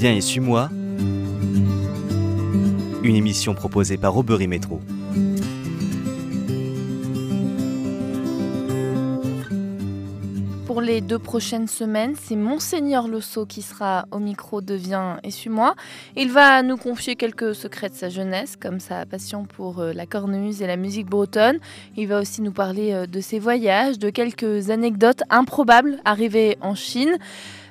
Viens et suis-moi. Une émission proposée par Aubery Métro. Pour les deux prochaines semaines, c'est Monseigneur Losso qui sera au micro de Viens et suis-moi. Il va nous confier quelques secrets de sa jeunesse, comme sa passion pour euh, la cornemuse et la musique bretonne. Il va aussi nous parler euh, de ses voyages, de quelques anecdotes improbables arrivées en Chine.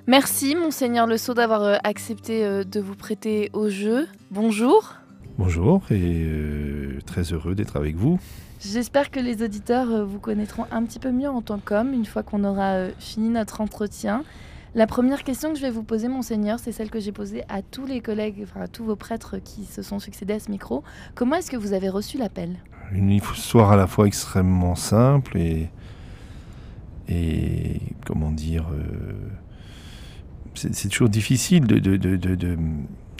Merci, Monseigneur Le Sceau, d'avoir euh, accepté euh, de vous prêter au jeu. Bonjour. Bonjour et euh, très heureux d'être avec vous. J'espère que les auditeurs vous connaîtront un petit peu mieux en tant qu'homme une fois qu'on aura fini notre entretien. La première question que je vais vous poser, Monseigneur, c'est celle que j'ai posée à tous les collègues, enfin à tous vos prêtres qui se sont succédés à ce micro. Comment est-ce que vous avez reçu l'appel? Une histoire à la fois extrêmement simple et, et comment dire, euh, c'est toujours difficile de, de, de, de, de-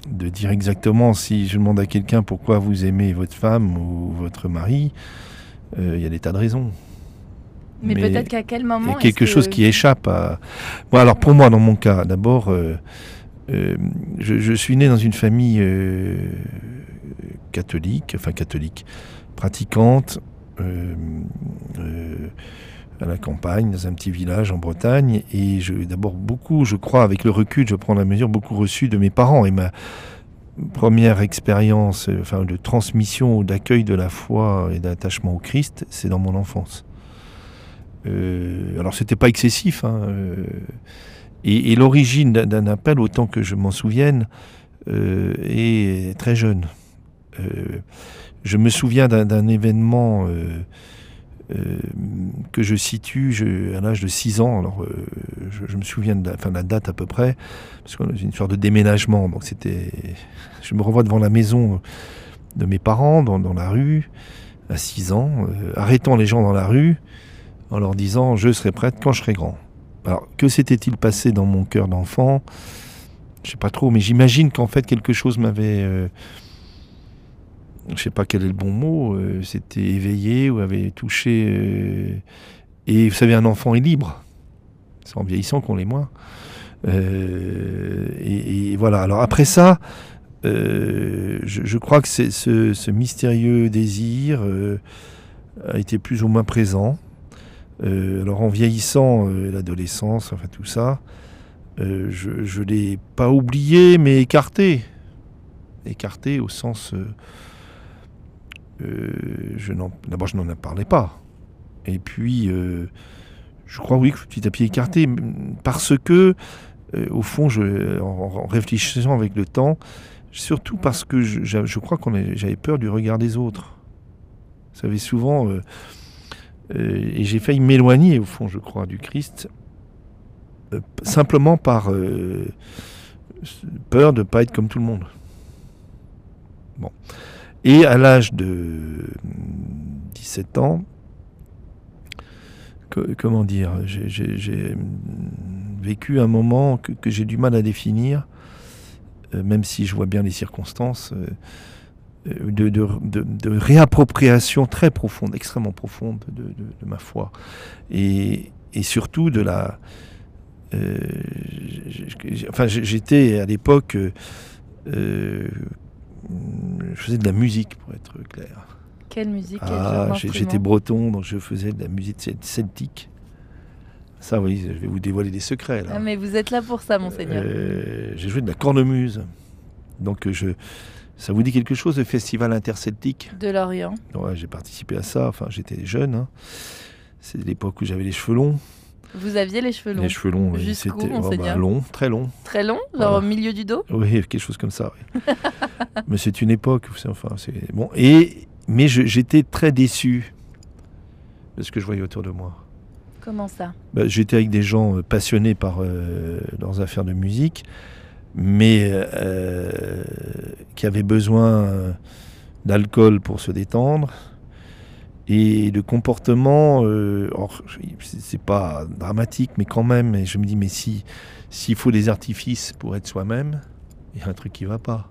de dire exactement si je demande à quelqu'un pourquoi vous aimez votre femme ou votre mari, euh, il y a des tas de raisons. Mais, Mais peut-être qu'à quel Il y moment a quelque chose que- qui échappe à. Bon, alors pour moi, dans mon cas, d'abord, euh, euh, je, je suis né dans une famille catholique, enfin catholique, pratiquante, à la campagne, dans un petit village en Bretagne. Et d'abord, beaucoup, je crois, avec le recul, je prends la mesure, beaucoup reçu de mes parents. Et ma première expérience euh, enfin, de transmission ou d'accueil de la foi et d'attachement au Christ, c'est dans mon enfance. Euh, alors c'était pas excessif. hein, euh, et l'origine d'un- appel, autant que je m'en souvienne, euh, est très jeune. Je me souviens d'un- événement que je situe je- à l'âge de 6 ans. Alors euh, je, je me souviens de la, enfin, de la date à peu près, parce qu'on a une sorte de déménagement. Donc c'était, je me revois devant la maison de mes parents, dans, dans la rue, à 6 ans, euh, arrêtant les gens dans la rue en leur disant je serai prête quand je serai grand. Alors que s'était-il passé dans mon cœur d'enfant? Je sais pas trop, mais j'imagine qu'en fait quelque chose m'avait, euh, je sais pas quel est le bon mot, euh, c'était éveillé ou avait touché. euh, et vous savez, un enfant est libre. C'est en vieillissant qu'on l'est moins. Euh, et, voilà. Alors après ça, euh, je, crois que ce, mystérieux désir a été plus ou moins présent. Alors en vieillissant, l'adolescence, enfin tout ça, je ne l'ai pas oublié, mais écarté. Écarté au sens... D'abord, je n'en parlais pas. Et puis, euh, je crois, oui, que petit à petit écarté, parce que, euh, au fond, je, en, réfléchissant avec le temps, surtout parce que je, crois est- j'avais peur du regard des autres. Vous savez, souvent... euh, euh, et j'ai failli m'éloigner, au fond, je crois, du Christ, euh, simplement par euh, peur de ne pas être comme tout le monde. Bon. Et à l'âge de mm, 17 ans, co- comment dire, j'ai- vécu un moment que, j'ai du mal à définir, euh, même si je vois bien les circonstances. euh, euh, de, réappropriation très profonde, extrêmement profonde de, ma foi. Et, surtout de la... enfin, j'étais à l'époque... je faisais de la musique, pour être clair. Quelle musique, Ah, j'étais breton, donc je faisais de la musique cel- celtique. Ça, oui, je vais vous dévoiler des secrets, là. Ah, mais vous êtes là pour ça, Monseigneur. Euh, j'ai joué de la cornemuse. Donc, euh, je, ça vous dit quelque chose, le festival interceltique? De l'Orient. Ouais, j'ai participé à ça. Enfin, j'étais jeune. hein. C'est l'époque où j'avais les cheveux longs. Vous aviez les cheveux longs. Les cheveux longs, oui, c'était monseigneur long, très long. Très longs, genre Voilà. au milieu du dos Oui, quelque chose comme ça. oui. mais c'est une époque. vous savez, Enfin, c'est bon. Et mais j'étais très déçu de ce que je voyais autour de moi. Comment ça? Bah, J'étais avec des gens euh, passionnés par euh, leurs affaires de musique, mais euh, qui avaient besoin d'alcool pour se détendre et de comportements. euh, c'est pas dramatique, mais quand même. Je me dis, mais si s'il faut des artifices pour être soi-même, il y a un truc qui va pas.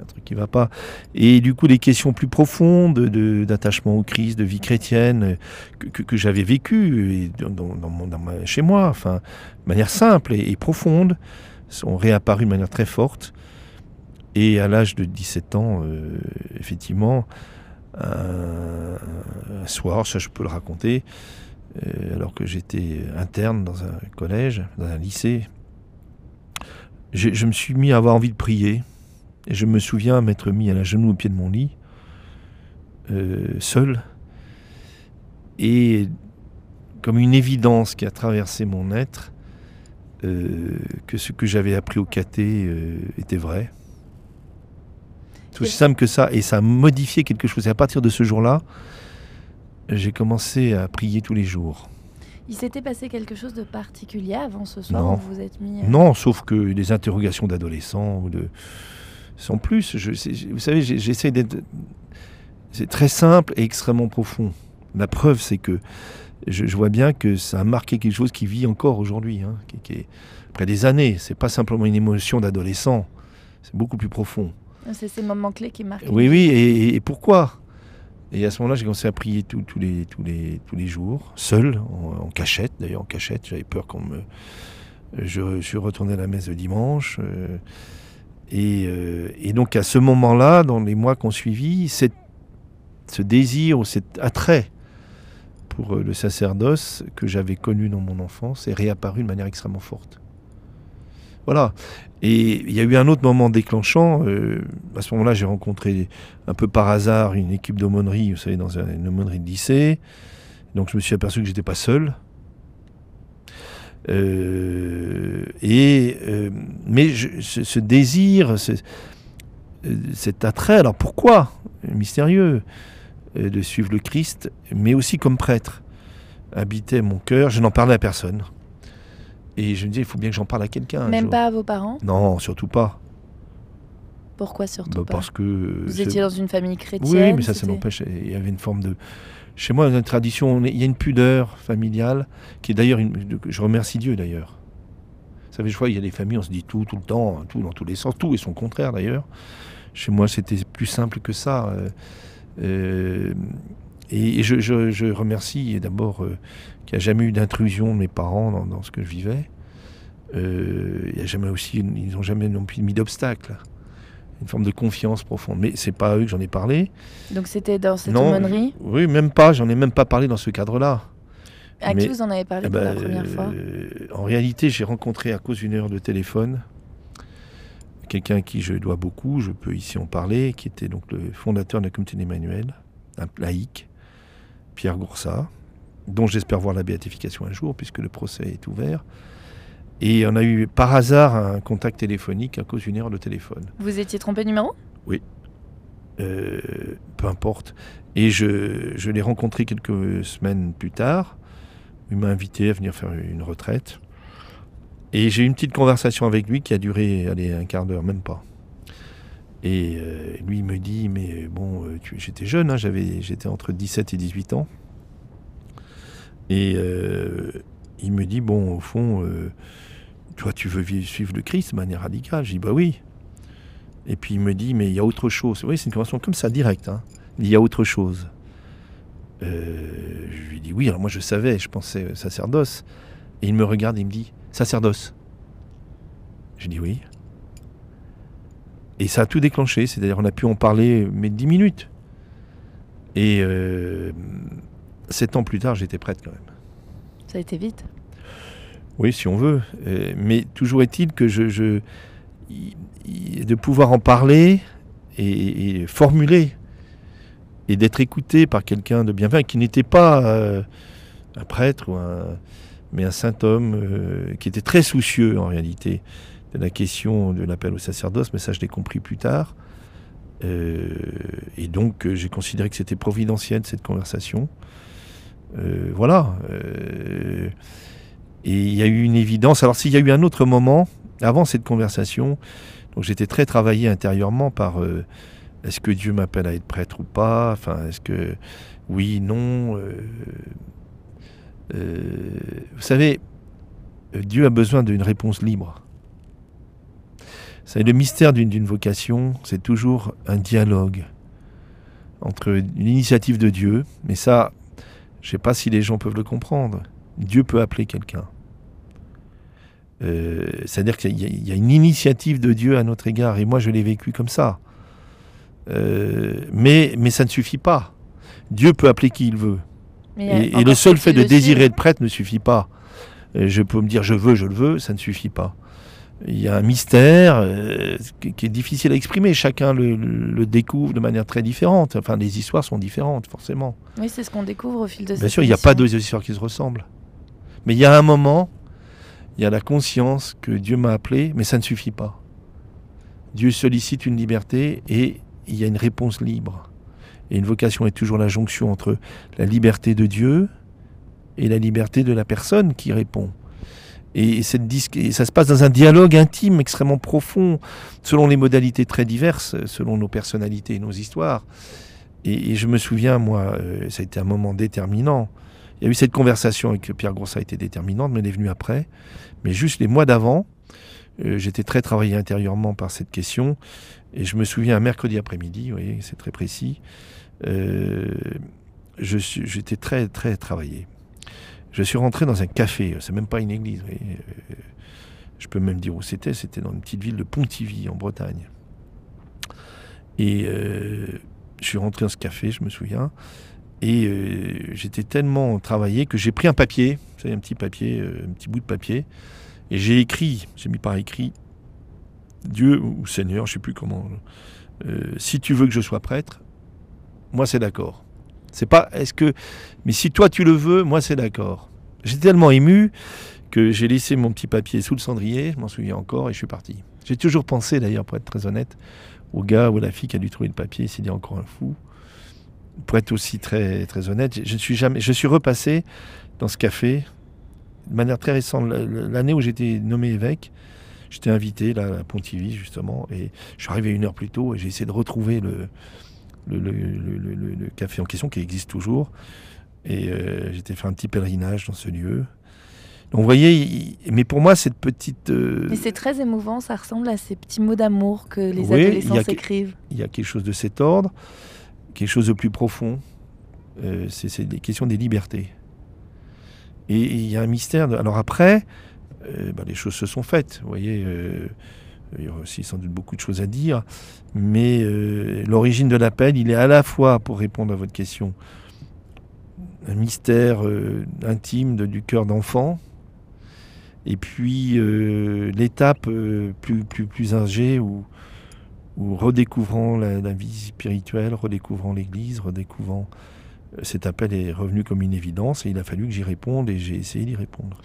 Un truc qui va pas. Et du coup, des questions plus profondes de- d'attachement au Christ, de vie chrétienne, que, j'avais vécu et dans, dans- dans mon- dans ma- chez moi, enfin, de manière simple et, profonde, sont réapparus de manière très forte. Et à l'âge de 17 ans, euh, effectivement, un, soir, ça je peux le raconter, euh, alors que j'étais interne dans un collège, dans un lycée, je, me suis mis à avoir envie de prier. Et je me souviens m'être mis à la genou au pied de mon lit, euh, seul, et comme une évidence qui a traversé mon être, euh, que ce que j'avais appris au caté euh, était vrai. Tout aussi simple que ça, et ça a modifié quelque chose. Et à partir de ce jour-là, j'ai commencé à prier tous les jours. Il s'était passé quelque chose de particulier avant ce soir non. où vous êtes mis. Euh, non, sauf que des interrogations d'adolescents ou de. Sans plus. Je, vous savez, j'essaie d'être. C'est très simple et extrêmement profond. La preuve, c'est que je, vois bien que ça a marqué quelque chose qui vit encore aujourd'hui, hein, qui, est après des années. C'est pas simplement une émotion d'adolescent, c'est beaucoup plus profond. C'est ces moments clés qui marquent. Oui, oui, et, pourquoi? Et à ce moment-là, j'ai commencé à prier tous, les, les, tous les jours, seul, en, cachette, d'ailleurs en cachette. J'avais peur qu'on me. Je, suis retourné à la messe de dimanche. Euh, et, euh, et, donc à ce moment-là, dans les mois qu'on suivi, ce désir ou cet attrait pour euh, le sacerdoce que j'avais connu dans mon enfance est réapparu de manière extrêmement forte. Voilà. Et il y a eu un autre moment déclenchant. Euh, à ce moment-là, j'ai rencontré un peu par hasard une équipe d'aumônerie, vous savez, dans une aumônerie de lycée. Donc je me suis aperçu que j'étais pas seul. Euh, et mais ce, désir, cet attrait, alors pourquoi Mystérieux. Euh, de suivre le Christ, mais aussi comme prêtre, habitait mon cœur. Je n'en parlais à personne. Et je me disais, il faut bien que j'en parle à quelqu'un. Même pas à vos parents Non, surtout pas. Pourquoi surtout bah, pas Parce que. Vous étiez dans une famille chrétienne Oui, mais ça, ça m'empêche. Il y avait une forme de. Chez moi, dans une tradition, il y a une pudeur familiale, qui est d'ailleurs. Une... Je remercie Dieu d'ailleurs. Vous savez, je vois, il y a des familles, on se dit tout, tout le temps, tout dans tous les sens, tout et son contraire d'ailleurs. Chez moi, c'était plus simple que ça. Euh, euh, et, je, remercie d'abord euh, qu'il n'y a jamais eu d'intrusion de mes parents dans, ce que je vivais. Euh, il y a jamais aussi, ils n'ont jamais non plus mis d'obstacle. Une forme de confiance profonde. Mais c'est pas à eux que j'en ai parlé. Donc c'était dans cette aumônerie Oui, même pas. J'en ai même pas parlé dans ce cadre-là. À qui vous en avez parlé pour la ben, première fois? En réalité, j'ai rencontré à cause d'une heure de téléphone quelqu'un à qui je dois beaucoup, je peux ici en parler, qui était donc le fondateur de la communauté d'Emmanuel, un laïc, Pierre Goursat, dont j'espère voir la béatification un jour, puisque le procès est ouvert. Et on a eu par hasard un contact téléphonique à cause d'une erreur de téléphone. Vous étiez trompé de numéro? Oui. Euh, peu importe. Et je, je l'ai rencontré quelques semaines plus tard. Il m'a invité à venir faire une retraite. Et j'ai eu une petite conversation avec lui qui a duré allez, un quart d'heure, même pas. Et euh, lui il me dit, mais bon, euh, j'étais jeune, hein, j'étais entre 17 et 18 ans. Et euh, il me dit, bon, au fond, toi tu veux suivre le Christ de manière radicale? Je dis, bah oui. Et puis il me dit, mais il y a autre chose. Oui, c'est une conversation comme ça, directe. Hein. Il y a autre chose. je lui dis, oui, alors moi je savais, je pensais sacerdoce. Et il me regarde et il me dit, sacerdoce. Je dis oui. Et ça a tout déclenché, c'est-à-dire on a pu en parler mais dix minutes. Et euh, sept ans plus tard, j'étais prête quand même. Ça a été vite Oui, si on veut. Euh, mais toujours est-il que je, je, de pouvoir en parler et, formuler et d'être écouté par quelqu'un de bienveillant qui n'était pas euh, un prêtre ou un, mais un saint homme euh, qui était très soucieux en réalité de la question de l'appel au sacerdoce, mais ça je l'ai compris plus tard. Euh, et donc euh, j'ai considéré que c'était providentiel cette conversation. Voilà. et il y a eu une évidence. Alors s'il y a eu un autre moment, avant cette conversation, donc j'étais très travaillé intérieurement par est-ce que Dieu m'appelle à être prêtre ou pas? Enfin, est-ce que oui, non euh, vous savez, Dieu a besoin d'une réponse libre. C'est le mystère d'une vocation, c'est toujours un dialogue entre l'initiative de Dieu, mais ça, je ne sais pas si les gens peuvent le comprendre. Dieu peut appeler quelqu'un. Euh, c'est-à-dire qu'il y, a une initiative de Dieu à notre égard, et moi je l'ai vécu comme ça. Euh, mais, mais ça ne suffit pas. Dieu peut appeler qui il veut. Et, le seul fait de désirer être prêtre ne suffit pas. Je peux me dire je veux, je le veux, ça ne suffit pas. Il y a un mystère euh, qui est difficile à exprimer. Chacun le, découvre de manière très différente. Enfin, les histoires sont différentes, forcément. Oui, c'est ce qu'on découvre au fil de Bien sûr, il n'y a pas deux histoires qui se ressemblent. Mais il y a un moment, il y a la conscience que Dieu m'a appelé, mais ça ne suffit pas. Dieu sollicite une liberté et il y a une réponse libre. Et une vocation est toujours la jonction entre la liberté de Dieu et la liberté de la personne qui répond. Et, cette ça se passe dans un dialogue intime extrêmement profond, selon les modalités très diverses, selon nos personnalités et nos histoires. Et, je me souviens, moi, euh, ça a été un moment déterminant. Il y a eu cette conversation avec Pierre Grosse a été déterminante, mais elle est venue après. Mais juste les mois d'avant, euh, j'étais très travaillé intérieurement par cette question. Et je me souviens un mercredi après-midi, vous voyez, c'est très précis. Euh, j'étais très, très travaillé. Je suis rentré dans un café, c'est même pas une église. Euh, je peux même dire où c'était, c'était dans une petite ville de Pontivy, en Bretagne. Et euh, je suis rentré dans ce café, je me souviens, et euh, j'étais tellement travaillé que j'ai pris un papier, vous savez, un petit papier, un petit bout de papier, et j'ai écrit, j'ai mis par écrit, Dieu ou Seigneur, je sais plus comment, si tu veux que je sois prêtre, moi c'est d'accord. C'est pas est-ce que mais si toi tu le veux, moi c'est d'accord. J'étais tellement ému que j'ai laissé mon petit papier sous le cendrier, je m'en souviens encore et je suis parti. J'ai toujours pensé d'ailleurs pour être très honnête au gars ou à la fille qui a dû trouver le papier, s'il est encore un fou. Pour être aussi très très honnête, je suis jamais je suis repassé dans ce café de manière très récente l'année où j'étais nommé évêque. J'étais invité là, à Pontivy justement et je suis arrivé une heure plus tôt et j'ai essayé de retrouver le, le, café en question qui existe toujours. Et euh, j'étais fait un petit pèlerinage dans ce lieu. Donc vous voyez, mais pour moi, cette petite... Euh, mais c'est très émouvant, ça ressemble à ces petits mots d'amour que les adolescents s'écrivent. Il y a quelque chose de cet ordre, quelque chose de plus profond. Euh, c'est des questions des libertés. Et il y a un mystère. Alors après, bah, les choses se sont faites. Vous voyez, il y a aussi sans doute beaucoup de choses à dire, mais euh, l'origine de l'appel, il est à la fois, pour répondre à votre question, un mystère euh, intime du cœur d'enfant, et puis euh, l'étape plus, plus, plus âgée où, où redécouvrant la, la, vie spirituelle, redécouvrant l'Église, redécouvrant cet appel est revenu comme une évidence et il a fallu que j'y réponde et j'ai essayé d'y répondre.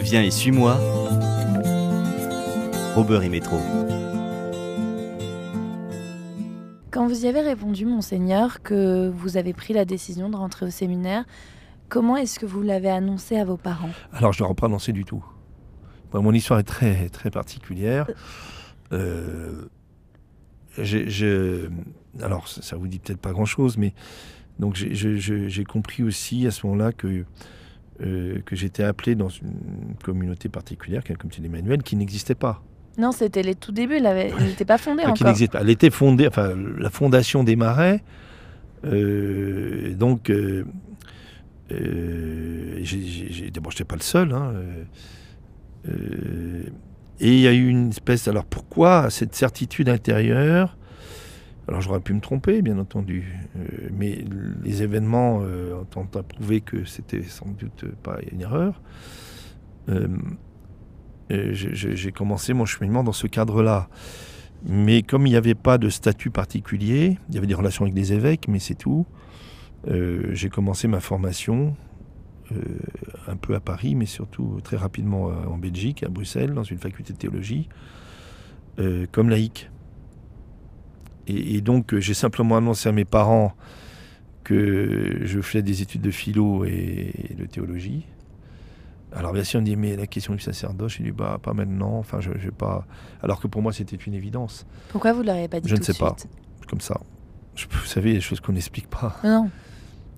Viens et suis-moi. Robert et Métro. Quand vous y avez répondu, monseigneur, que vous avez pris la décision de rentrer au séminaire, comment est-ce que vous l'avez annoncé à vos parents? Alors, je ne l'ai pas annoncé du tout. mon histoire est très, très particulière. Euh, alors, ça, ne vous dit peut-être pas grand-chose, mais donc j'ai compris aussi à ce moment-là que euh, que j'étais appelé dans une communauté particulière, qui est la communauté d'Emmanuel, qui n'existait pas. Non, c'était les tout débuts, elle n'était pas fondée encore. pas. Elle était fondée, enfin, la fondation des Marais. Euh, donc, euh, euh, d'abord, je n'étais pas le seul. Hein, et il y a eu une espèce. Alors, pourquoi cette certitude intérieure? Alors j'aurais pu me tromper, bien entendu, euh, mais les événements euh, ont prouvé que c'était sans doute pas une erreur. Euh, j'ai commencé mon cheminement dans ce cadre-là. Mais comme il n'y avait pas de statut particulier, il y avait des relations avec des évêques, mais c'est tout. j'ai commencé ma formation un peu à Paris, mais surtout très rapidement en Belgique, à Bruxelles, dans une faculté de théologie, comme laïque. Et, donc, euh, j'ai simplement annoncé à mes parents que je faisais des études de philo et de théologie. Alors bien sûr, on me dit, mais la question du sacerdoce, je dis, bah pas maintenant, enfin je, je pas... Alors que pour moi, c'était une évidence. Pourquoi vous ne l'auriez pas dit Je ne sais pas, comme ça. vous savez, il y a des choses qu'on n'explique pas. Non,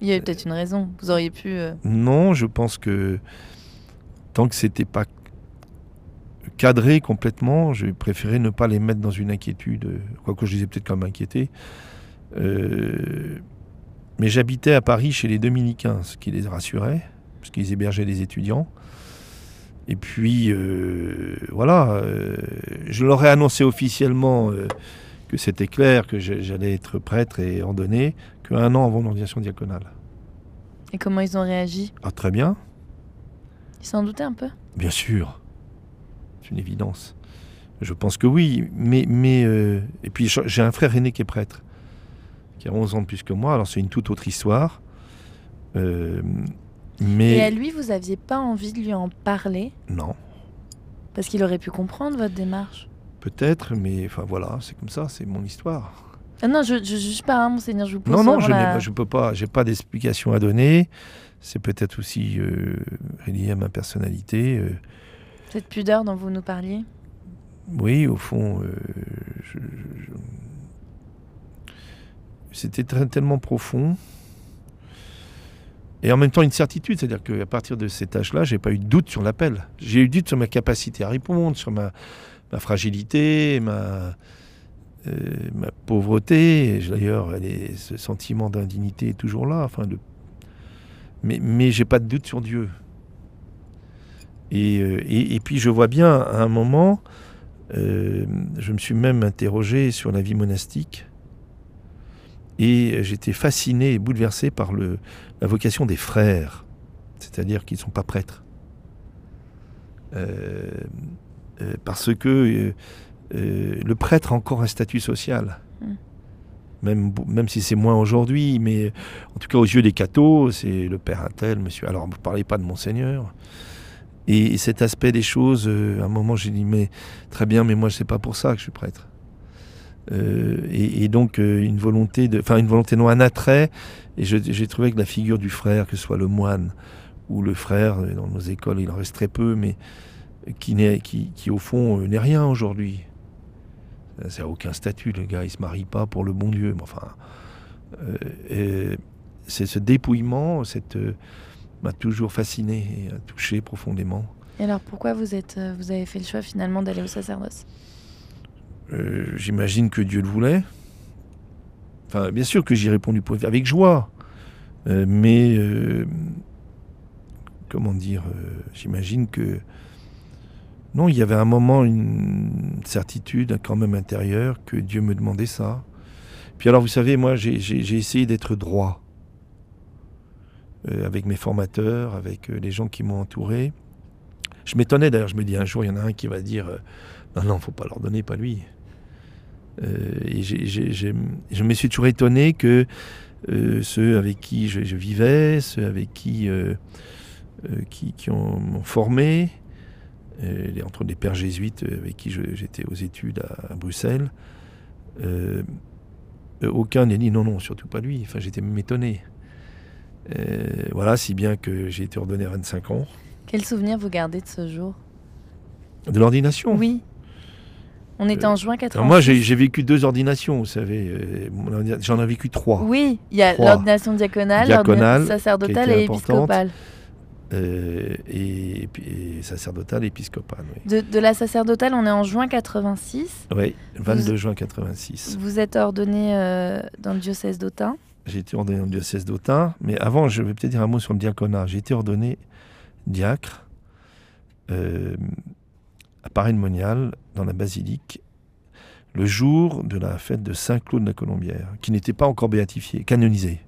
il y a peut-être une raison, vous auriez pu... Euh, non, je pense que tant que c'était pas cadré complètement. J'ai préféré ne pas les mettre dans une inquiétude, quoique je les ai peut-être quand même inquiétés. Euh, mais j'habitais à Paris chez les dominicains, ce qui les rassurait. parce qu'ils hébergeaient des étudiants. Et puis, euh, voilà, euh, je leur ai annoncé officiellement euh, que c'était clair, que j'allais être prêtre et ordonné, qu'un an avant l'ordination diaconale. Et comment ils ont réagi? Ah, très bien, Ils s'en doutaient un peu? Bien sûr. C'est une évidence. Je pense que oui, mais... mais et puis, j'ai un frère aîné qui est prêtre, qui a 11 ans de plus que moi, alors c'est une toute autre histoire. Mais... Et à lui, vous aviez pas envie de lui en parler? Non. Parce qu'il aurait pu comprendre votre démarche. Peut-être, mais enfin voilà, c'est comme ça, c'est mon histoire. Ah non, je, je juge pas, hein, monseigneur, je vous pose Non, non, je n'ai la- pas- je peux pas, j'ai pas d'explication à donner. C'est peut-être aussi euh, lié à ma personnalité. euh. cette pudeur dont vous nous parliez? oui, au fond, euh, je- c'était tellement profond. Et en même temps, une certitude, c'est-à-dire qu'à partir de cet âge-là, j'ai pas eu de doute sur l'appel. J'ai eu doute sur ma capacité à répondre, sur ma, fragilité, ma, euh, pauvreté. Et D'ailleurs, ce sentiment d'indignité est toujours là. Enfin, de... Mais, mais j'ai pas de doute sur Dieu. Et, euh, puis je vois bien, à un moment, euh, je me suis même interrogé sur la vie monastique. Et j'étais fasciné et bouleversé par le, la vocation des frères, c'est-à-dire qu'ils ne sont pas prêtres. Euh, euh, parce que euh, le prêtre a encore un statut social. Mm. Même, même si c'est moins aujourd'hui, mais en tout cas aux yeux des cathos, c'est le père un tel, monsieur. Alors, vous ne parlez pas de monseigneur. Et, et cet aspect des choses, à un moment, j'ai dit, mais très bien, mais moi, c'est pas pour ça que je suis prêtre. Euh, et, et donc, euh, une volonté, de, enfin, une volonté non, un attrait. Et j'ai trouvé que la figure du frère, que ce soit le moine ou le frère, dans nos écoles, il en reste très peu, mais qui, n'est, qui, qui au fond, euh, n'est rien aujourd'hui. Ça n'a aucun statut, le gars, il se marie pas pour le bon Dieu. Mais enfin, euh, c'est ce dépouillement, cette, euh, m'a toujours fasciné et a touché profondément. Et alors pourquoi vous, êtes, vous avez fait le choix finalement d'aller au sacerdoce? Euh, J'imagine que Dieu le voulait. Enfin, bien sûr que j'y répondu pour- avec joie. Euh, mais, euh, comment dire, euh, j'imagine que. Non, il y avait un moment, une certitude quand même intérieure que Dieu me demandait ça. Puis alors, vous savez, moi, j'ai- essayé d'être droit avec mes formateurs, avec les gens qui m'ont entouré. Je m'étonnais d'ailleurs, je me dis un jour, il y en a un qui va dire Non, non, faut pas leur donner, pas lui. Euh, et je me suis toujours étonné que euh, ceux avec qui je, je vivais, ceux avec qui, euh, qui, qui ont, m'ont formé, entre les pères jésuites avec qui j'étais aux études à, à Bruxelles, euh, euh, aucun n'a dit non, non, surtout pas lui. Enfin, j'étais même étonné. Euh, voilà, si bien que j'ai été ordonné à 25 ans. Quel souvenir vous gardez de ce jour? De l'ordination? Oui. On était Euh, en juin 86. Alors moi, j'ai vécu deux ordinations, vous savez. euh, J'en ai vécu trois. Oui, il y a l'ordination diaconale, l'ordination sacerdotale et épiscopale. Euh, et, et sacerdotale, épiscopale. Oui. De, de la sacerdotale, on est en juin 86. Oui, 22 juin 86. Vous êtes ordonné euh, dans le diocèse d'Autun. J'ai été ordonné dans le diocèse d'Autun. Mais avant, je vais peut-être dire un mot sur le diaconat. J'ai été ordonné diacre euh, à Paray-le-Monial, dans la basilique, le jour de la fête de Saint-Claude de la Colombière, qui n'était pas encore béatifié, canonisé.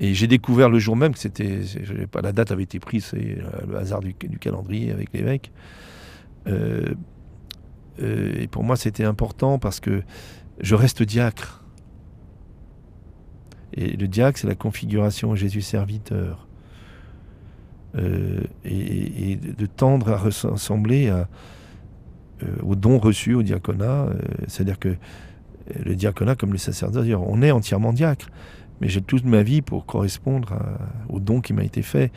Et j'ai découvert le jour même que c'était, pas, la date avait été prise, c'est euh, le hasard du, du calendrier avec l'évêque. Euh, euh, et pour moi, c'était important parce que je reste diacre. Et le diacre, c'est la configuration Jésus serviteur. Euh, et, de tendre à ressembler à, euh, au don reçu au diaconat. euh, C'est-à-dire que euh, le diaconat, comme le sacerdoce, on est entièrement diacre. Mais j'ai toute ma vie pour correspondre à- au don qui m'a été fait.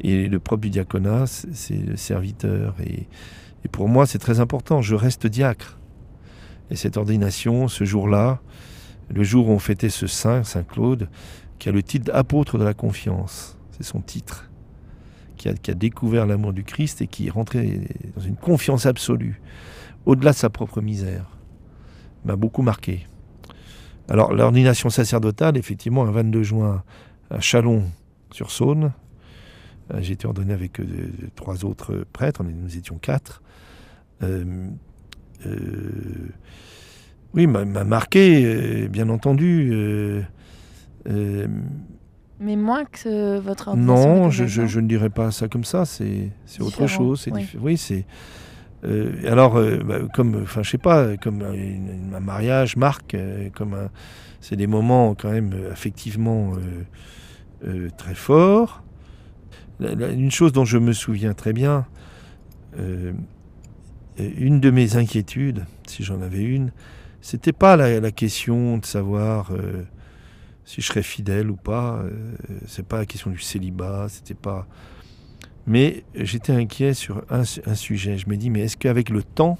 Et le propre du diaconat, c'est le serviteur. Et, et pour moi, c'est très important. Je reste diacre. Et cette ordination, ce jour-là, le jour où on fêtait ce saint, Saint Claude, qui a le titre d'apôtre de la confiance, c'est son titre, qui a, découvert l'amour du Christ et qui est rentré dans une confiance absolue, au-delà de sa propre misère, m'a beaucoup marqué. Alors l'ordination sacerdotale, effectivement, un 22 juin à Chalon-sur-Saône, J'ai été ordonné avec trois autres prêtres, nous étions quatre. oui, m'a marqué, bien entendu. Mais moins que votre ordination Non, je, je, ne dirais pas ça comme ça. C'est autre chose. Oui, oui c'est. Euh, alors, euh, bah, comme, enfin, je sais pas, comme un, mariage marque, euh, comme c'est des moments quand même affectivement très forts. une chose dont je me souviens très bien, une de mes inquiétudes, si j'en avais une, c'était pas la, la, question de savoir si je serais fidèle ou pas. Euh, c'est pas la question du célibat, c'était pas. Mais j'étais inquiet sur un, sujet. Je me dis, mais est-ce qu'avec le temps,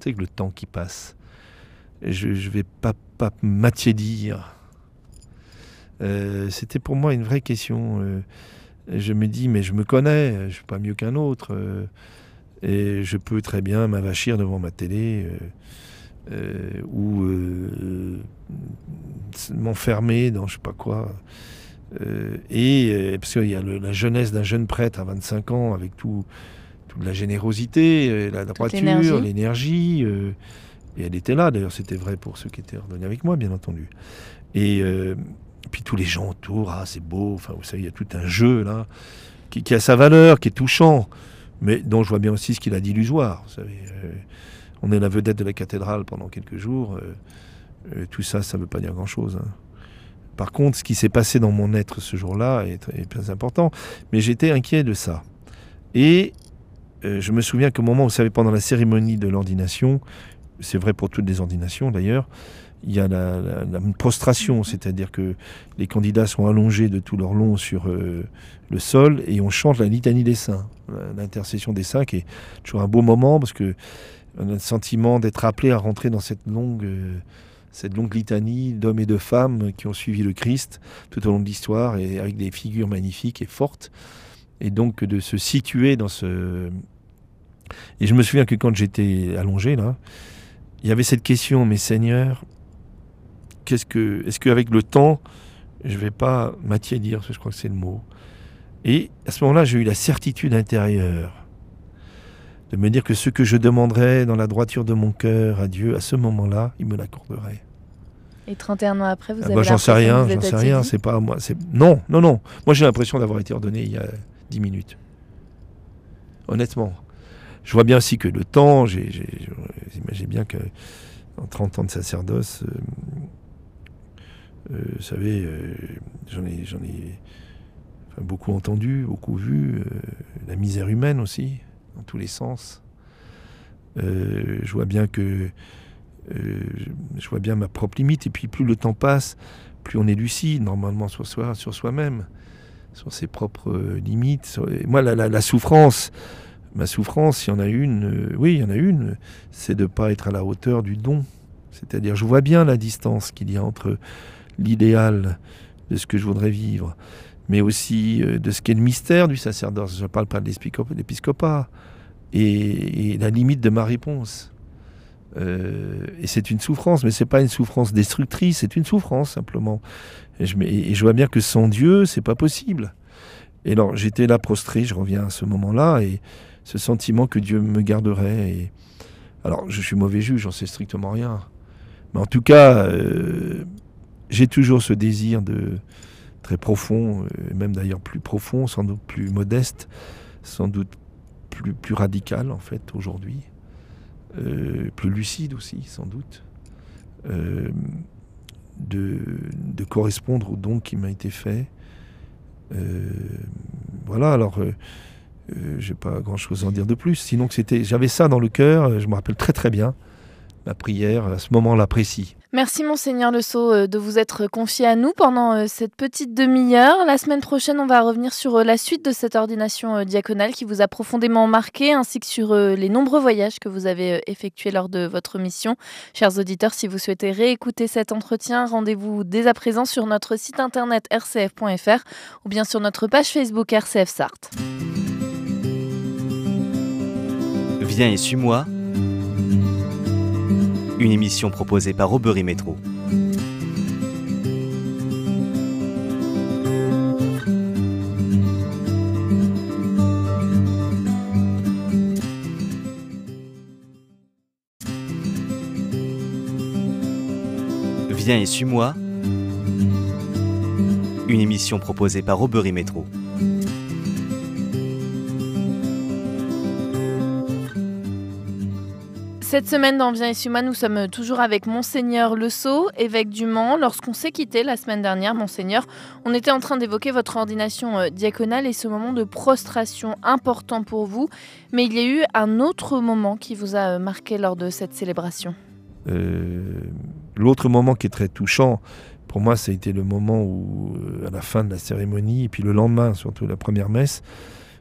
sais que le temps qui passe, je, je vais pas, pas m'attiédir euh, C'était pour moi une vraie question. Euh, je me dis, mais je me connais, je suis pas mieux qu'un autre. et je peux très bien m'avachir devant ma télé. Ou m'enfermer dans je sais pas quoi. Euh, et euh, parce qu'il y a la jeunesse d'un jeune prêtre à 25 ans avec tout, toute la générosité, euh, la droiture, l'énergie. et elle était là, d'ailleurs, c'était vrai pour ceux qui étaient ordonnés avec moi, bien entendu. Et, puis tous les gens autour, ah, c'est beau, enfin, vous savez, il y a tout un jeu là, qui, qui, a sa valeur, qui est touchant, mais dont je vois bien aussi ce qu'il a d'illusoire. Vous savez, on est la vedette de la cathédrale pendant quelques jours. Euh, tout ça, ça ne veut pas dire grand-chose. Hein. Par contre, ce qui s'est passé dans mon être ce jour-là est, très important. Mais j'étais inquiet de ça. Et euh, je me souviens qu'au moment, vous savez, pendant la cérémonie de l'ordination, c'est vrai pour toutes les ordinations d'ailleurs, il y a la, prostration, c'est-à-dire que les candidats sont allongés de tout leur long sur euh, le sol et on chante la litanie des saints, l'intercession des saints, qui est toujours un beau moment parce que le sentiment d'être appelé à rentrer dans cette longue cette longue litanie d'hommes et de femmes qui ont suivi le Christ tout au long de l'histoire et avec des figures magnifiques et fortes. Et donc de se situer dans ce... Et je me souviens que quand j'étais allongé là, il y avait cette question, mais Seigneur, qu'est-ce que, est-ce qu'avec le temps, je ne vais pas m'attiédir, je crois que c'est le mot. Et à ce moment-là, j'ai eu la certitude intérieure de me dire que ce que je demanderais dans la droiture de mon cœur à Dieu, à ce moment-là, il me l'accorderait. Et 31 ans après, vous ah avez bah, J'en sais rien, j'en sais rien, c'est pas moi. Non, non, non. Moi, j'ai l'impression d'avoir été ordonné il y a 10 minutes. Honnêtement. Je vois bien aussi que le temps, j'imagine bien que en 30 ans de sacerdoce, euh, euh, vous savez, euh, j'en ai, j'en ai beaucoup entendu, beaucoup vu, la misère humaine aussi dans tous les sens. Euh, je vois bien que euh, je vois bien ma propre limite. Et puis plus le temps passe, plus on est lucide normalement sur soi, sur soi-même, sur ses propres euh, limites. Moi, la, souffrance, ma souffrance, il y en a une, oui, il y en a une, c'est de ne pas être à la hauteur du don. C'est-à-dire, je vois bien la distance qu'il y a entre l'idéal de ce que je voudrais vivre mais aussi euh, de ce qu'est le mystère du sacerdoce. Je ne parle pas de l'épiscopat. Et, la limite de ma réponse. Euh, et c'est une souffrance, mais c'est pas une souffrance destructrice, c'est une souffrance simplement. Et je, et je, vois bien que sans Dieu, c'est pas possible. Et alors j'étais là prostré, je reviens à ce moment-là, et ce sentiment que Dieu me garderait. Et... Alors je suis mauvais juge, j'en sais strictement rien. Mais en tout cas, euh, j'ai toujours ce désir de, très profond, euh, même d'ailleurs plus profond, sans doute plus modeste, sans doute plus, plus radical en fait aujourd'hui, euh, plus lucide aussi sans doute, euh, de, de, correspondre au don qui m'a été fait. voilà, alors j'ai pas grand chose à en dire de plus, sinon que c'était, j'avais ça dans le cœur, je me rappelle très très bien la prière à ce moment-là précis. Merci monseigneur Le Sceau euh, de vous être confié à nous pendant euh, cette petite demi-heure. La semaine prochaine, on va revenir sur euh, la suite de cette ordination diaconale qui vous a profondément marqué, ainsi que sur les nombreux voyages que vous avez effectués lors de votre mission. Chers auditeurs, si vous souhaitez réécouter cet entretien, rendez-vous dès à présent sur notre site internet rcf.fr ou bien sur notre page Facebook RCF Sarthe. Viens et suis-moi une émission proposée par Aubery Métro. Viens et suis-moi. Une émission proposée par Aubery Métro. Cette semaine dans Viens suis-moi, nous sommes toujours avec Monseigneur Le Sceau, évêque du Mans. Lorsqu'on s'est quitté la semaine dernière, Monseigneur, on était en train d'évoquer votre ordination euh, diaconale et ce moment de prostration important pour vous. Mais il y a eu un autre moment qui vous a euh, marqué lors de cette célébration. Euh, L'autre moment qui est très touchant, pour moi, ça a été le moment où, à la fin de la cérémonie, et puis le lendemain, surtout la première messe,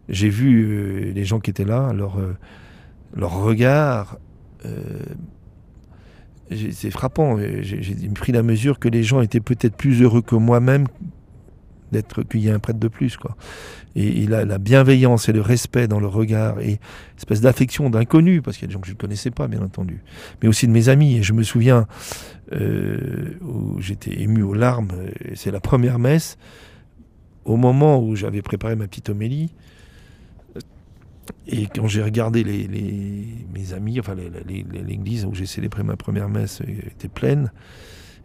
j'ai vu les gens qui étaient là, leur, euh, leur regard. Euh, c'est frappant. J'ai pris la mesure que les gens étaient peut-être plus heureux que moi-même d'être qu'il y ait un prêtre de plus. Quoi. Et, la, la bienveillance et le respect dans le regard et espèce d'affection d'inconnu, parce qu'il y a des gens que je ne connaissais pas, bien entendu, mais aussi de mes amis. Et je me souviens euh, où j'étais ému aux larmes. C'est la première messe, au moment où j'avais préparé ma petite homélie. Et quand j'ai regardé les, mes amis, enfin l'église où j'ai célébré ma première messe euh, était pleine.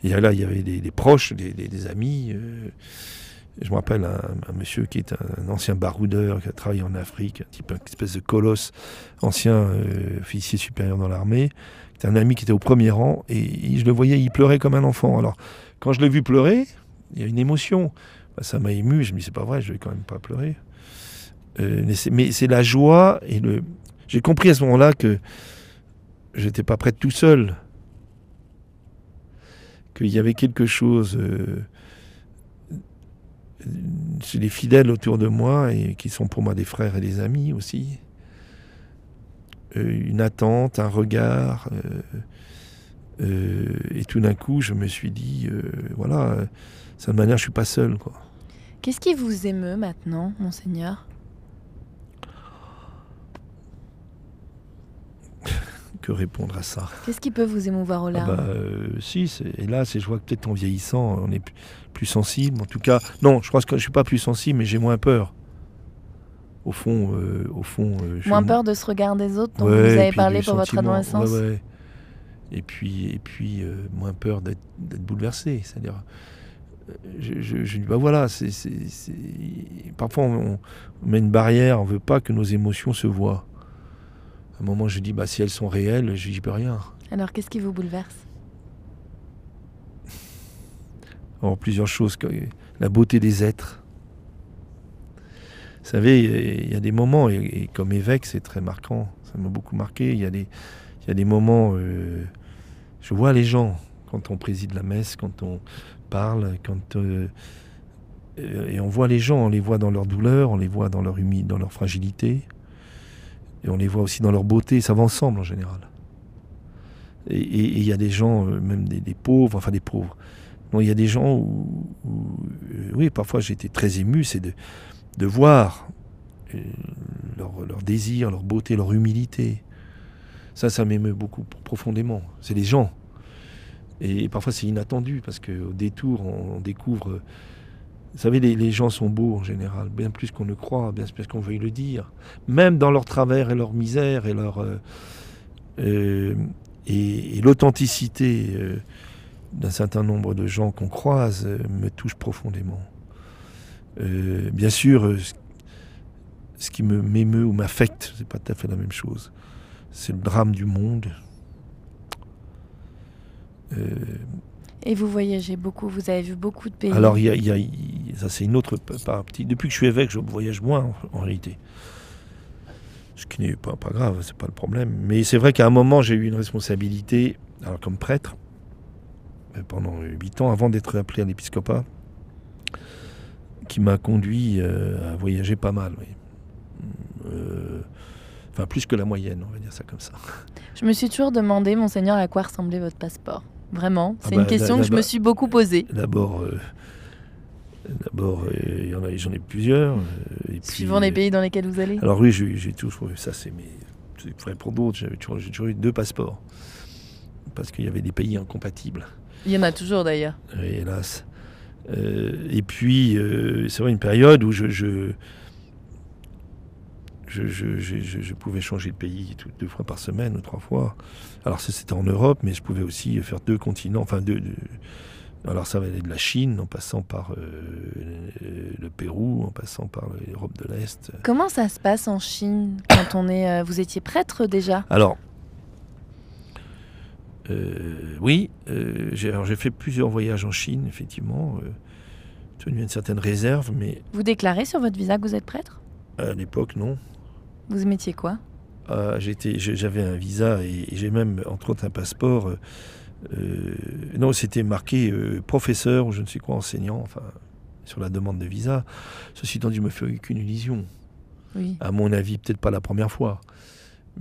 Et là, il y avait des, proches, des, amis. euh, je me rappelle un, un monsieur qui est un, ancien baroudeur qui a travaillé en Afrique, un type, une espèce de colosse, ancien euh, officier supérieur dans l'armée. C'était un ami qui était au premier rang et, je le voyais, il pleurait comme un enfant. Alors, quand je l'ai vu pleurer, il y a une émotion. Bah, ça m'a ému. Je me dis, c'est pas vrai, je vais quand même pas pleurer. Euh, mais c'est- la joie et le. J'ai compris à ce moment-là que j'étais pas prêt tout seul. Qu'il y avait quelque chose. euh, chez les fidèles autour de moi et qui sont pour moi des frères et des amis aussi. Euh, une attente, un regard. euh, et tout d'un coup, je me suis dit, voilà, de cette manière, je suis pas seul. Qu'est-ce qui vous émeut maintenant, Monseigneur? Que répondre à ça Qu'est-ce qui peut vous émouvoir aux Ah larmes bah, euh, Si, c'est- hélas, et je vois que peut-être en vieillissant, on est plus, sensible. En tout cas, non, je pense que je suis pas plus sensible, mais j'ai moins peur. Au fond, euh, au fond, euh, je Moins peur de ce regard des autres dont Ouais, vous et avez parlé pour votre adolescence ouais, ouais. Et puis, et puis moins peur d'être bouleversé. C'est-à-dire, je, je, je dis, bah voilà, c'est, c'est- c'est- parfois on, on met une barrière, on veut pas que nos émotions se voient. Un moment, je dis, bah si elles sont réelles, je n'y peux rien. Alors qu'est-ce qui vous bouleverse? Alors, plusieurs choses. La beauté des êtres. Vous savez, il y a des moments, et, et comme évêque, c'est très marquant. Ça m'a beaucoup marqué. Il y a des, il y a des moments, euh, je vois les gens quand on préside la messe, quand on parle, quand euh, euh, et on voit les gens, on les voit dans leur douleur, on les voit dans leur humide, dans leur fragilité, et on les voit aussi dans leur beauté. Ça va ensemble en général. Et il y a des gens, euh, même des, pauvres, enfin des pauvres. Non, il y a des gens où, euh, oui, parfois j'ai été très ému, c'est de, de voir euh, leur, leur désir, leur beauté, leur humilité. Ça, ça m'émeut beaucoup profondément. C'est les gens. Et parfois c'est inattendu parce qu'au détour, on découvre. Vous savez, les, gens sont beaux en général, bien plus qu'on ne croit, bien plus qu'on veuille le dire. Même dans leur travers et leur misère et leur. euh, euh, et, l'authenticité. euh, d'un certain nombre de gens qu'on croise me touche profondément. Bien sûr, ce, qui me m'émeut ou m'affecte, c'est pas tout à fait la même chose. C'est le drame du monde. Et vous voyagez beaucoup, vous avez vu beaucoup de pays. alors, il y a, il y a- il- ça c'est une autre partie. Depuis que je suis évêque, je voyage moins en, en réalité. Ce qui n'est pas, pas grave, c'est pas le problème. Mais c'est vrai qu'à un moment, j'ai eu une responsabilité, alors comme prêtre, euh, pendant huit ans, avant d'être appelé à l'épiscopat, qui m'a conduit euh, à voyager pas mal. oui. Euh, enfin, plus que la moyenne, on va dire ça comme ça. Je me suis toujours demandé, Monseigneur, à quoi ressemblait votre passeport. Vraiment, Ah c'est bah, une question que je me suis beaucoup posée. D'abord, euh, d'abord, euh, y j'en ai plusieurs. euh, puis, Suivant les pays dans lesquels vous allez. Alors oui, j'ai toujours, ça c'est mes, vrai pour d'autres, j'ai toujours, eu deux passeports. Parce qu'il y avait des pays incompatibles, Il y en a toujours d'ailleurs. et hélas. Euh, et puis, c'est vrai, une période où je, je, je, je- je- je- je pouvais changer de pays deux fois par semaine ou trois fois. Alors c'était en Europe, mais je pouvais aussi faire deux continents, enfin deux. deux- alors ça allait de la Chine en passant par euh, le Pérou, en passant par l'Europe de l'Est. Comment ça se passe en Chine quand on est. euh, vous étiez prêtre déjà? Alors, euh, oui, euh, j'ai fait plusieurs voyages en Chine, effectivement, tenu une certaine réserve, mais Vous déclarez sur votre visa que vous êtes prêtre? À l'époque, non. Vous mettiez quoi? Ah, J'avais un visa et, j'ai même, entre autres, un passeport. euh, euh, non, c'était marqué euh, professeur ou je ne sais quoi, enseignant, enfin, sur la demande de visa. Ceci étant dit, je me fais aucune illusion. Oui. À mon avis, peut-être pas la première fois.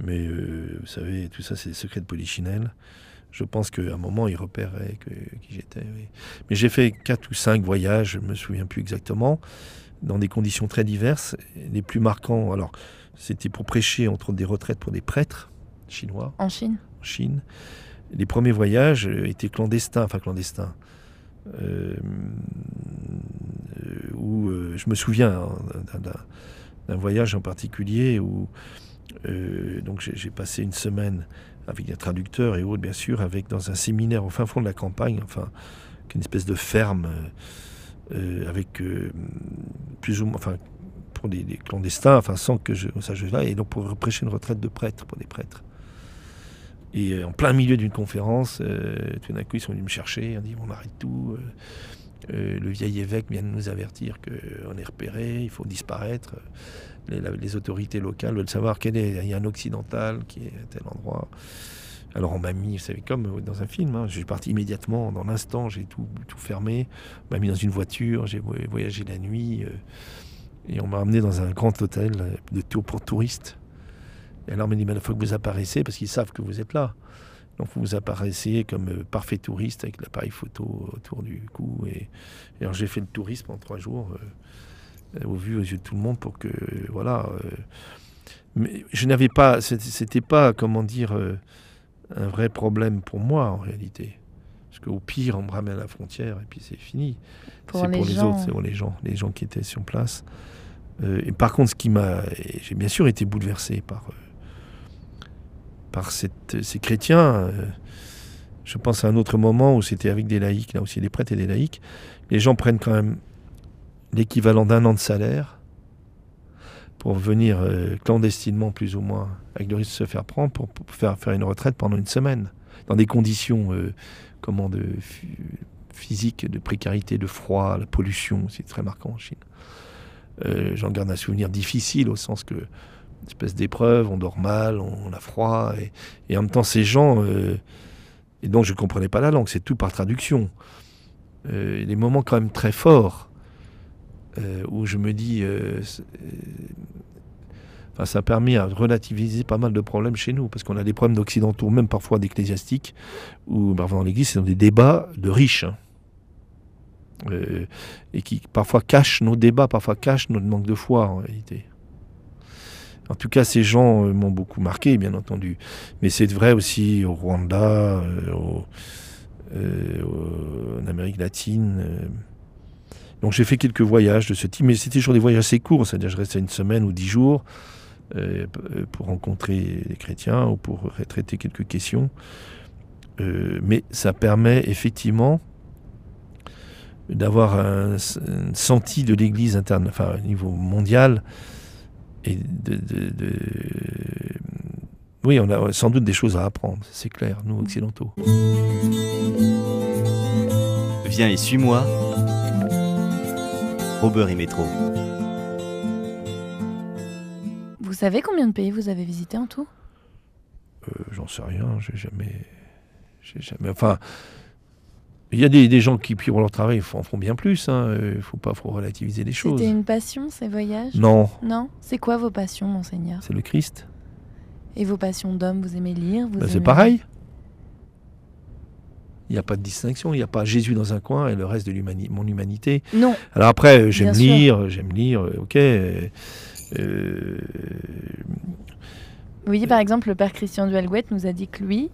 Mais euh, vous savez, tout ça, c'est des secrets de polichinelle. Je pense qu'à un moment, ils repéraient que, qui j'étais. oui. Mais j'ai fait quatre ou cinq voyages, je me souviens plus exactement, dans des conditions très diverses. Les plus marquants, alors, c'était pour prêcher, entre des retraites pour des prêtres chinois En Chine en Chine. Les premiers voyages euh, étaient clandestins, enfin clandestins. Euh, euh, où euh, je me souviens hein, d'un- voyage en particulier où euh, donc j'ai passé une semaine avec des traducteurs et autres bien sûr avec dans un séminaire au fin fond de la campagne enfin une espèce de ferme avec plus ou moins enfin pour des, des clandestins enfin sans que je ça je là et donc pour prêcher une retraite de prêtre pour des prêtres et euh, en plein milieu d'une conférence, euh, tout d'un coup, ils sont venus me chercher. On dit on arrête tout. euh, euh, le vieil évêque vient de nous avertir qu'on est repéré, il faut disparaître. Les, autorités locales veulent savoir quel est. Il y a un occidental qui est à tel endroit. Alors on m'a mis, vous savez, comme dans un film, hein, j'ai parti immédiatement, dans l'instant, j'ai tout, tout fermé. On m'a mis dans une voiture, j'ai voy- voyagé la nuit. Et on m'a amené dans un grand hôtel euh, de tour pour touristes. Et alors on m'a dit, il faut que vous apparaissez, parce qu'ils savent que vous êtes là. Donc vous apparaissez comme euh, parfait touriste avec l'appareil photo autour du cou. Et, et alors j'ai fait le tourisme pendant trois jours, euh, au vu aux yeux de tout le monde, pour que, voilà. euh, mais je n'avais pas, c'était- c'était pas, comment dire, euh, un vrai problème pour moi en réalité. Parce qu'au pire, on me ramène à la frontière et puis c'est fini. Pour c'est les pour les gens. autres, c'est pour les gens, les gens qui étaient sur place. Euh, par contre, ce qui m'a, j'ai bien sûr été bouleversé par euh, par ces chrétiens. euh, je pense à un autre moment où c'était avec des laïcs, là aussi des prêtres et des laïcs. Les gens prennent quand même l'équivalent d'un an de salaire pour venir clandestinement, plus ou moins, avec le risque de se faire prendre, pour, faire, faire une retraite pendant une semaine, dans des conditions comment, de, de précarité, de froid, la pollution, c'est très marquant en Chine. Euh, J'en garde un souvenir difficile au sens que une espèce d'épreuve, on dort mal, on a froid, et, en même temps ces gens, euh, et donc je ne comprenais pas la langue, c'est tout par traduction. Euh, des moments quand même très forts, euh, où je me dis, ça a permis à relativiser pas mal de problèmes chez nous, parce qu'on a des problèmes d'occidentaux, même parfois d'ecclésiastiques, ou parfois dans l'église, c'est dans des débats de riches. hein. Euh, et qui parfois cachent nos débats, parfois cachent notre manque de foi en réalité. En tout cas, ces gens euh, m'ont beaucoup marqué, bien entendu. Mais c'est vrai aussi au Rwanda, euh, en Amérique latine. Donc j'ai fait quelques voyages de ce type, mais c'était toujours des voyages assez courts, c'est-à-dire je restais une semaine ou dix jours pour rencontrer des chrétiens ou pour traiter quelques questions. Mais ça permet effectivement d'avoir un, s- un senti de l'Église interne, enfin au niveau mondial, et de, de- de- oui, on a sans doute des choses à apprendre, c'est clair, nous occidentaux. Viens et suis-moi. Robert et Métro. Vous savez combien de pays vous avez visité en tout? Euh, J'en sais rien, j'ai jamais, j'ai jamais, enfin. Il y a des, des gens qui, pour leur travail, en font bien plus. Il ne faut pas faut relativiser les choses. C'était une passion, ces voyages? Non, Non? C'est quoi vos passions, monseigneur? C'est le Christ. Et vos passions d'homme, vous aimez lire vous Ben, c'est pareil. Il n'y a pas de distinction. Il n'y a pas Jésus dans un coin et le reste de l'humani- mon humanité. Non, Alors après, euh, j'aime lire, j'aime lire, euh, ok. euh, euh, Vous voyez, par exemple, le père Christian Duhalgouet nous a dit que lui,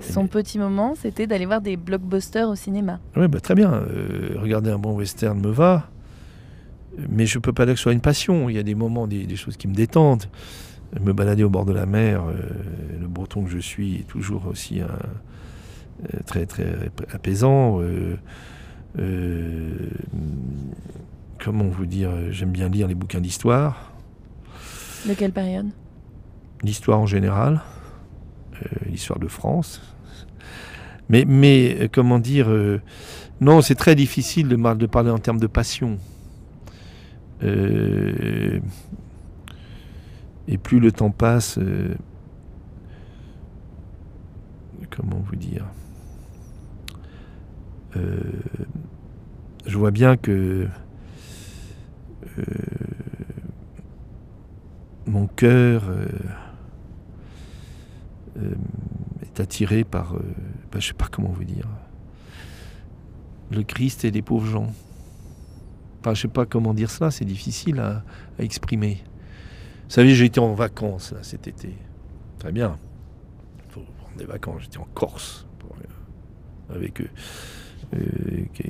son petit moment, c'était d'aller voir des blockbusters au cinéma. Oui, bah, très bien. Euh, regarder un bon western me va. mais je peux pas dire que ce soit une passion. Il y a des moments, des, des choses qui me détendent. Me balader au bord de la mer, euh, le breton que je suis est toujours aussi un, euh, très très apaisant. Euh, euh, comment vous dire J'aime bien lire les bouquins d'histoire, De quelle période? L'histoire en général, l'histoire de France. Mais, mais euh, comment dire euh, Non, c'est très difficile de, de parler en termes de passion. Euh, et plus le temps passe, euh, comment vous dire Euh, Je vois bien que euh, mon cœur euh, euh, est attiré par, euh, bah, je sais pas comment vous dire, le Christ et les pauvres gens. Enfin, je sais pas comment dire cela, c'est difficile à, exprimer. Vous savez, été en vacances là, cet été. Très bien. Il faut prendre des vacances. J'étais en Corse euh, avec. Euh,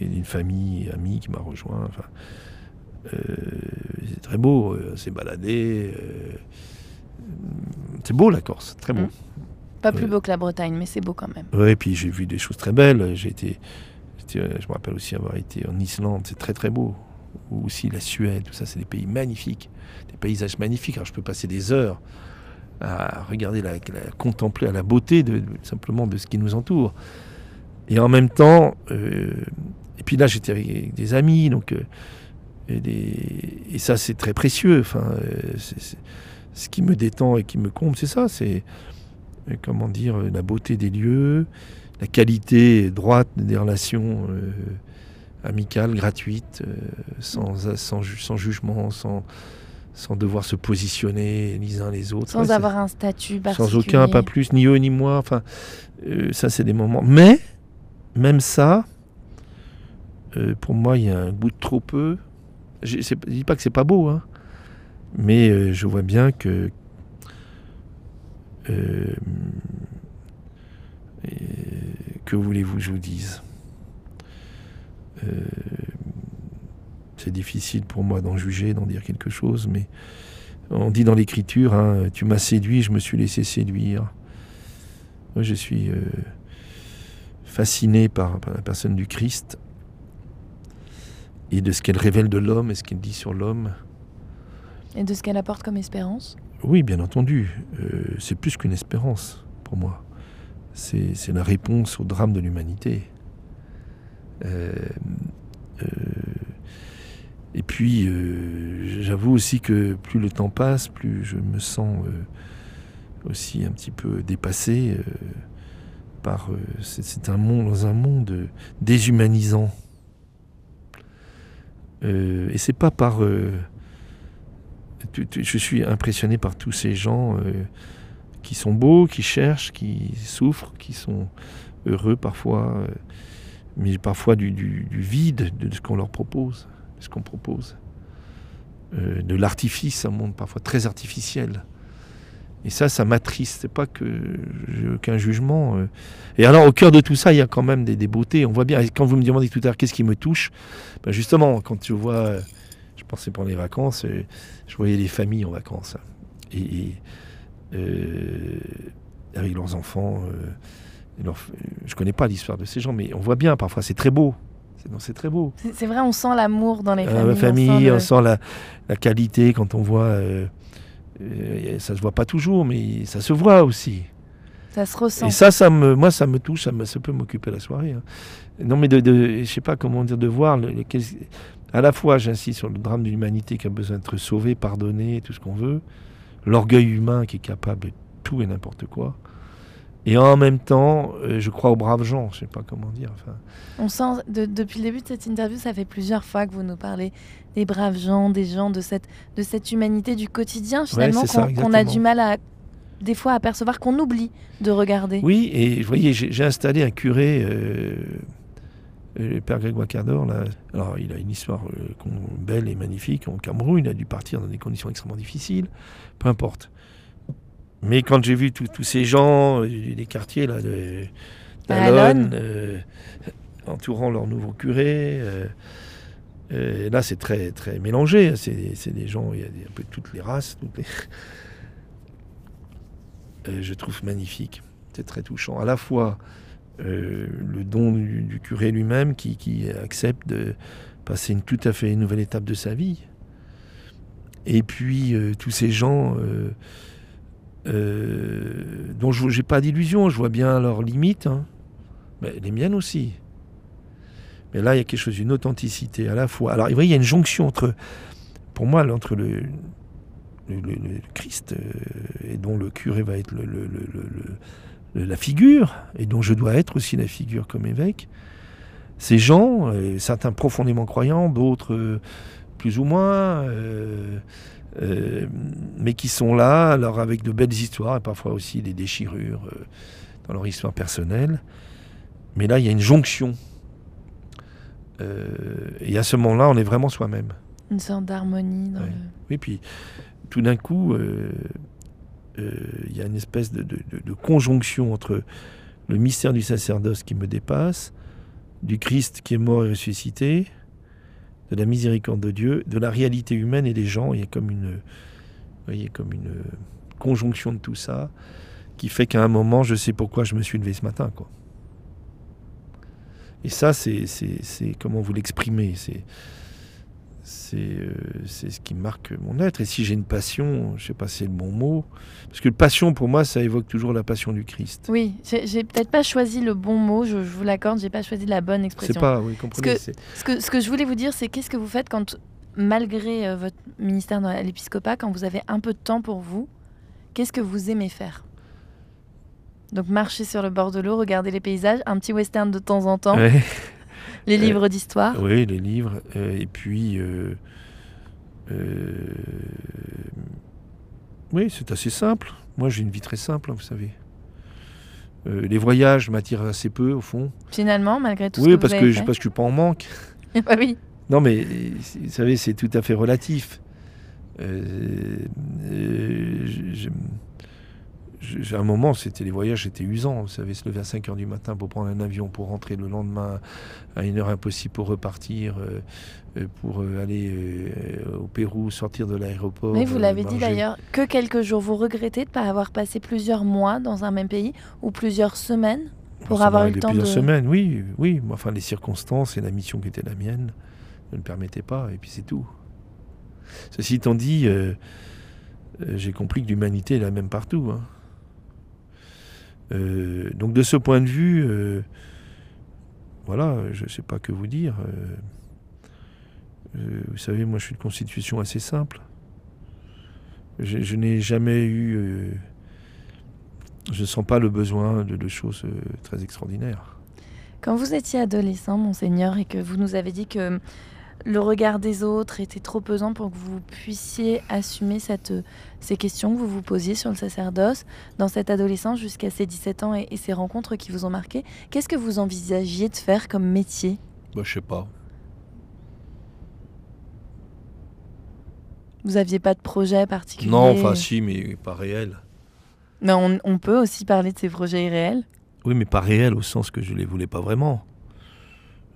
une famille amie qui m'a rejoint. Enfin, euh, c'est très beau, euh, c'est baladé. euh, c'est beau la Corse, très beau. Mm. Pas plus beau que la Bretagne, mais c'est beau quand même. Ouais, puis j'ai vu des choses très belles. J'ai été, euh, je me rappelle aussi avoir été en Islande, c'est très très beau. Ou aussi la Suède, tout ça, c'est des pays magnifiques, des paysages magnifiques. Alors je peux passer des heures à regarder, la, la- contempler à la beauté de, simplement de ce qui nous entoure. Et en même temps, euh, et puis là j'étais avec des amis, donc euh, et, des- et ça c'est très précieux. Enfin, euh, ce qui me détend et qui me comble, c'est ça, c'est comment dire, euh, la beauté des lieux, la qualité droite des relations euh, amicales, gratuites, euh, sans, sans, ju- sans jugement, sans, sans devoir se positionner les uns les autres. Sans Ouais, avoir un statut particulier. sans aucun, pas plus, ni eux ni moi. Enfin, euh, ça, c'est des moments. Mais, même ça, euh, pour moi, il y a un goût de trop peu. Je ne dis pas que c'est pas beau, hein, mais euh, je vois bien que. Euh, que voulez-vous que je vous dise? Euh, C'est difficile pour moi d'en juger, d'en dire quelque chose, mais on dit dans l'écriture, hein, tu m'as séduit, je me suis laissé séduire. Moi, je suis euh, fasciné par la personne du Christ et de ce qu'elle révèle de l'homme et ce qu'elle dit sur l'homme. Et de ce qu'elle apporte comme espérance? Oui, bien entendu, euh, c'est plus qu'une espérance pour moi. C'est la réponse au drame de l'humanité. Euh, euh, et puis, j'avoue aussi que plus le temps passe, plus je me sens aussi un petit peu dépassé par. c'est un monde dans un monde déshumanisant. Et c'est pas par. Je suis impressionné par tous ces gens euh, qui sont beaux, qui cherchent, qui souffrent, qui sont heureux parfois, euh, mais parfois du, vide de ce qu'on leur propose, de ce qu'on propose. Euh, de l'artifice, un monde parfois très artificiel. Et ça, ça m'attriste. C'est pas que j'ai aucun jugement. Et alors, au cœur de tout ça, il y a quand même des, beautés. On voit bien. Quand vous me demandez tout à l'heure qu'est-ce qui me touche, ben justement, quand je vois, pensais pendant les vacances, euh, je voyais les familles en vacances. Et, et, euh, avec leurs enfants. euh, et leurs- je connais pas l'histoire de ces gens, mais on voit bien, parfois, c'est très beau. C'est très beau. C'est vrai, on sent l'amour dans les Euh, familles. la on famille, sent le- on sent la, la qualité quand on voit. euh, ça se voit pas toujours, mais ça se voit aussi. Ça se ressent. Et ça, ça me, moi, ça me touche, ça, me, ça peut m'occuper la soirée. hein. Non, mais de, de, je sais pas comment dire, de voir. Le, à la fois, j'insiste sur le drame de l'humanité qui a besoin d'être sauvé, pardonné, tout ce qu'on veut. L'orgueil humain qui est capable de tout et n'importe quoi. Et en même temps, euh, je crois aux braves gens. Je sais pas comment dire. Enfin, On sent, de- depuis le début de cette interview, ça fait plusieurs fois que vous nous parlez des braves gens, des gens, de cette, de cette humanité du quotidien, finalement, qu'on a du mal à, des fois, à percevoir, qu'on oublie de regarder. Oui, et vous voyez, j'ai j'ai installé un curé, euh, euh, le père Grégoire Cardor. Là. Alors, il a une histoire euh, belle et magnifique au Cameroun. Il a dû partir dans des conditions extrêmement difficiles. Peu importe. Mais quand j'ai vu tous ces gens, euh, des quartiers là, de d'Alonne, euh, entourant leur nouveau curé, Et là, c'est très, très mélangé. C'est c'est des gens, il y a un peu toutes les races. Toutes les... Et je trouve magnifique. C'est très touchant. À la fois euh, le don du, curé lui-même qui, accepte de passer une tout à fait nouvelle étape de sa vie. Et puis euh, tous ces gens euh, dont je n'ai pas d'illusion, je vois bien leurs limites, hein. mais les miennes aussi. Mais là, il y a quelque chose d'une authenticité à la fois. Alors, vous voyez, il y a une jonction entre, pour moi, entre le, le, Christ, et dont le curé va être le- la figure, et dont je dois être aussi la figure comme évêque. Ces gens, euh, certains profondément croyants, d'autres euh, plus ou moins, euh, euh, mais qui sont là, alors avec de belles histoires, et parfois aussi des déchirures euh, dans leur histoire personnelle. Mais là, il y a une jonction. Euh, et à ce moment-là, on est vraiment soi-même. Une sorte d'harmonie dans Ouais. le... Oui, puis tout d'un coup, euh, euh, il y a une espèce de, conjonction entre le mystère du sacerdoce qui me dépasse, du Christ qui est mort et ressuscité, de la miséricorde de Dieu, de la réalité humaine et des gens. Il y a comme une, voyez, comme une conjonction de tout ça qui fait qu'à un moment, je sais pourquoi je me suis levé ce matin. Quoi. Et ça, c'est comment vous l'exprimez. C'est, c'est, euh, c'est ce qui marque mon être. Et si j'ai une passion, je sais pas si c'est le bon mot, parce que passion pour moi, ça évoque toujours la passion du Christ. Oui, j'ai peut-être pas choisi le bon mot, je, je vous l'accorde, j'ai pas choisi la bonne expression. C'est pas, oui, comprenez. que- Ce que, ce que je voulais vous dire, c'est qu'est-ce que vous faites quand, malgré euh, votre ministère dans l'épiscopat, quand vous avez un peu de temps pour vous, qu'est-ce que vous aimez faire? Donc marcher sur le bord de l'eau, regarder les paysages, un petit western de temps en temps, Ouais. Les Euh, livres d'histoire. Oui, les livres. euh, et puis, euh, oui, c'est assez simple. Moi, j'ai une vie très simple, hein, vous savez. Euh, les voyages m'attirent assez peu, au fond. Finalement, malgré tout oui, ce que parce vous que, je- parce que je suis pas en manque. Bah oui. Non, mais vous savez, c'est tout à fait relatif. Euh, euh, je- je- j'ai un moment, c'était les voyages, c'était usant. Vous savez, se lever à 5 heures du matin pour prendre un avion, pour rentrer le lendemain à une heure impossible pour repartir, euh, euh, pour euh, aller euh, au Pérou, sortir de l'aéroport. Mais vous l'avez dit d'ailleurs, que quelques jours. Vous regrettez de ne pas avoir passé plusieurs mois dans un même pays ou plusieurs semaines pour avoir eu le temps plusieurs de- semaines, oui, oui. Enfin, les circonstances et la mission qui était la mienne ne me permettaient pas, et puis c'est tout. Ceci étant dit, euh, j'ai compris que l'humanité est la même partout. hein. Euh, donc de ce point de vue, euh, voilà, je ne sais pas que vous dire. euh, vous savez, moi je suis de constitution assez simple. Je, n'ai jamais eu... je ne sens pas le besoin de, choses très extraordinaires. Quand vous étiez adolescent, monseigneur, et que vous nous avez dit que le regard des autres était trop pesant pour que vous puissiez assumer cette, ces questions que vous vous posiez sur le sacerdoce, dans cette adolescence jusqu'à ces 17 ans et, et ces rencontres qui vous ont marqué, qu'est-ce que vous envisagiez de faire comme métier? Bah, je sais pas. Vous aviez pas de projet particulier? Non, enfin si, mais pas réel. Mais on, on peut aussi parler de ces projets irréels? Oui, mais pas réel au sens que je les voulais pas vraiment.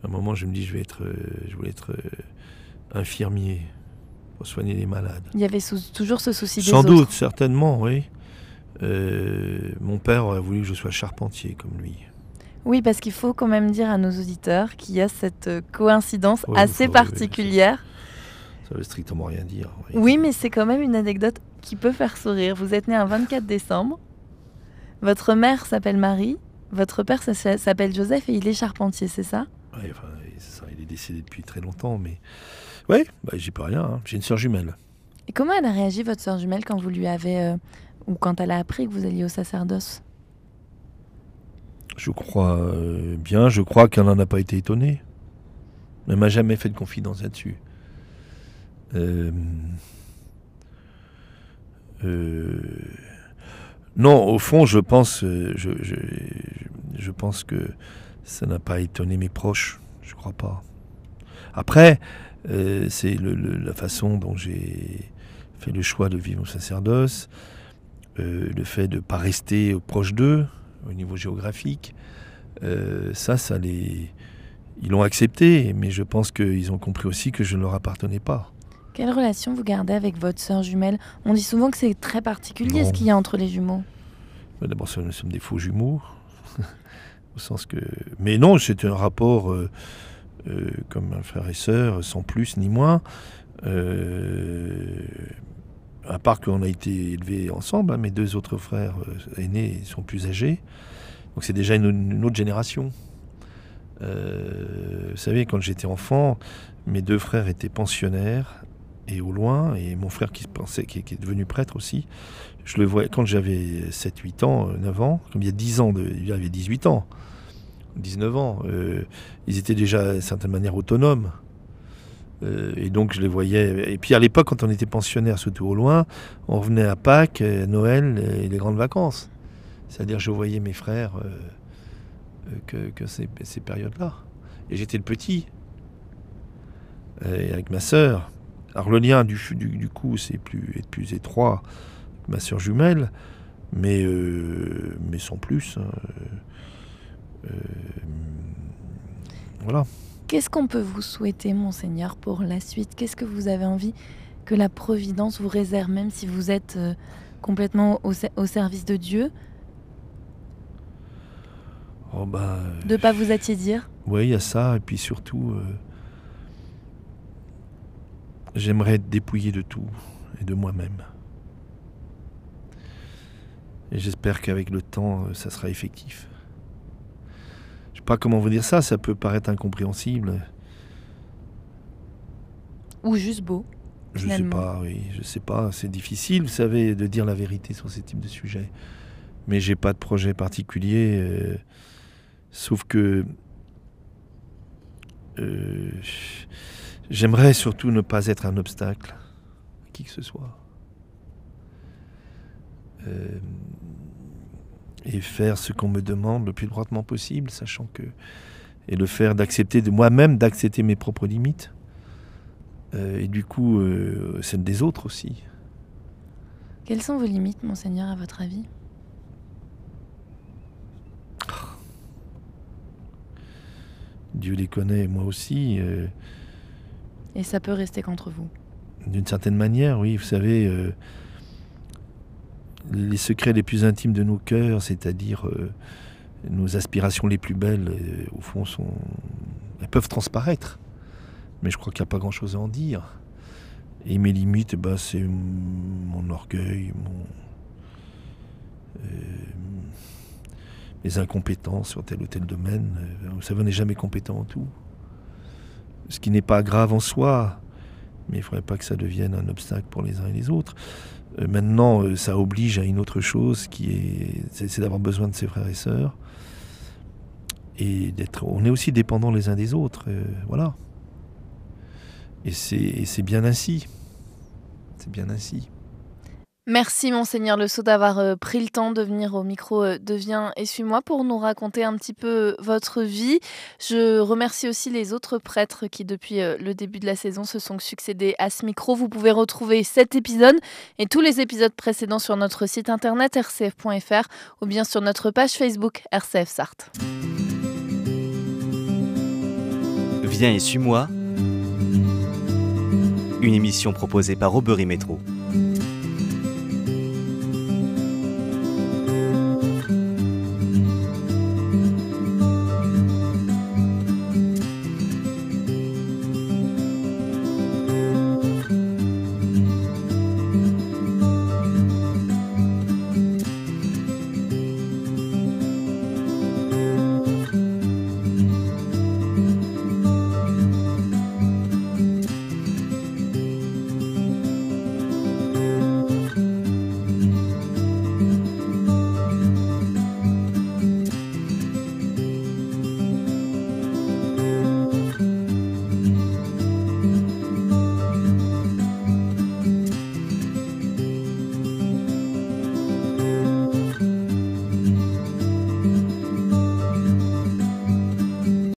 À un moment, je me dis, je vais être, euh, je voulais être euh, infirmier pour soigner les malades. Il y avait toujours ce souci des Sans autres. doute, certainement, oui. Euh, mon père aurait voulu que je sois charpentier comme lui. Oui, parce qu'il faut quand même dire à nos auditeurs qu'il y a cette coïncidence assez oui, oui, particulière. Ça veut strictement rien dire. oui. Oui, mais c'est quand même une anecdote qui peut faire sourire. Vous êtes né un 24 décembre. Votre mère s'appelle Marie. Votre père s'appelle Joseph et il est charpentier, c'est ça? Ouais, enfin, c'est ça, il est décédé depuis très longtemps, mais ouais, bah, j'y peux rien. hein. J'ai une sœur jumelle. Et comment elle a réagi, votre sœur jumelle, quand vous lui avez. euh, ou quand elle a appris que vous alliez au sacerdoce? Je crois euh, bien, je crois qu'elle n'en a pas été étonnée. Elle m'a jamais fait de confidence là-dessus. Euh, euh, non, au fond, je pense, je, je, je pense que ça n'a pas étonné mes proches. Je crois pas. Après, euh, c'est le- le- la façon dont j'ai fait le choix de vivre au sacerdoce, euh, le fait de ne pas rester proche d'eux au niveau géographique. Euh, ça, ça les, ils l'ont accepté, mais je pense qu'ils ont compris aussi que je ne leur appartenais pas. Quelle relation vous gardez avec votre sœur jumelle? On dit souvent que c'est très particulier ce qu'il y a entre les jumeaux. Mais D'abord, nous sommes des faux jumeaux, au sens que. Mais non, c'est un rapport euh, euh, comme un frère et sœur, sans plus ni moins. Euh, à part qu'on a été élevés ensemble, hein, mes deux autres frères aînés sont plus âgés, donc c'est déjà une, autre génération. Vous savez, quand j'étais enfant, mes deux frères étaient pensionnaires au loin, et mon frère qui, pensait, qui, est devenu prêtre aussi, je le voyais quand j'avais 7-8 ans, euh, 9 ans, comme il y a 10 ans, de, il avait 18 ans, 19 ans, euh, ils étaient déjà d'une certaine manière autonomes. Euh, et donc je les voyais. Et puis à l'époque, quand on était pensionnaire, surtout au loin, on revenait à Pâques, euh, Noël et les grandes vacances. C'est-à-dire je voyais mes frères euh, euh, que, ces, ces périodes-là. Et j'étais le petit. Et avec ma sœur. Alors le lien du, du, du coup, c'est plus, est plus étroit avec ma sœur jumelle, mais, euh, mais sans plus. hein. Euh, euh, voilà. Qu'est-ce qu'on peut vous souhaiter, monseigneur, pour la suite? Qu'est-ce que vous avez envie que la Providence vous réserve, même si vous êtes euh, complètement au, ser- au service de Dieu, Oh bah, de pas vous attiédir? Oui, il y a ça, et puis surtout, j'aimerais être dépouillé de tout et de moi-même. Et j'espère qu'avec le temps, euh, ça sera effectif. Je sais pas comment vous dire ça, ça peut paraître incompréhensible. ou juste beau Je sais Finalement. pas, oui, je sais pas. C'est difficile, vous savez, de dire la vérité sur ces types de sujets. Mais j'ai pas de projet particulier, euh, sauf que euh, j'aimerais surtout ne pas être un obstacle à qui que ce soit. Euh, et faire ce qu'on me demande le plus droitement possible, sachant que et le faire d'accepter de moi-même d'accepter mes propres limites. Euh, et du coup, euh, celle des autres aussi. Quelles sont vos limites, monseigneur, à votre avis? Dieu les connaît, moi aussi. euh, Et ça peut rester qu'entre vous. D'une certaine manière, oui, vous savez, euh, les secrets les plus intimes de nos cœurs, c'est-à-dire euh, nos aspirations les plus belles, euh, au fond, sont, elles peuvent transparaître. Mais je crois qu'il n'y a pas grand-chose à en dire. Et mes limites, bah, c'est mon orgueil, mon, mes incompétences sur tel ou tel domaine. Vous savez, on n'est jamais compétent en tout. Ce qui n'est pas grave en soi, mais il ne faudrait pas que ça devienne un obstacle pour les uns et les autres. Euh, maintenant, euh, ça oblige à une autre chose qui est, c'est, d'avoir besoin de ses frères et sœurs. Et d'être, on est aussi dépendants les uns des autres, euh, voilà. Et c'est bien ainsi. C'est bien ainsi. Merci monseigneur Le Sceau d'avoir euh, pris le temps de venir au micro euh, de Viens et suis-moi pour nous raconter un petit peu euh, votre vie. Je remercie aussi les autres prêtres qui depuis le début de la saison se sont succédés à ce micro. Vous pouvez retrouver cet épisode et tous les épisodes précédents sur notre site internet rcf.fr ou bien sur notre page Facebook RCF Sarthe. Viens et suis-moi. Une émission proposée par Aubery Métro.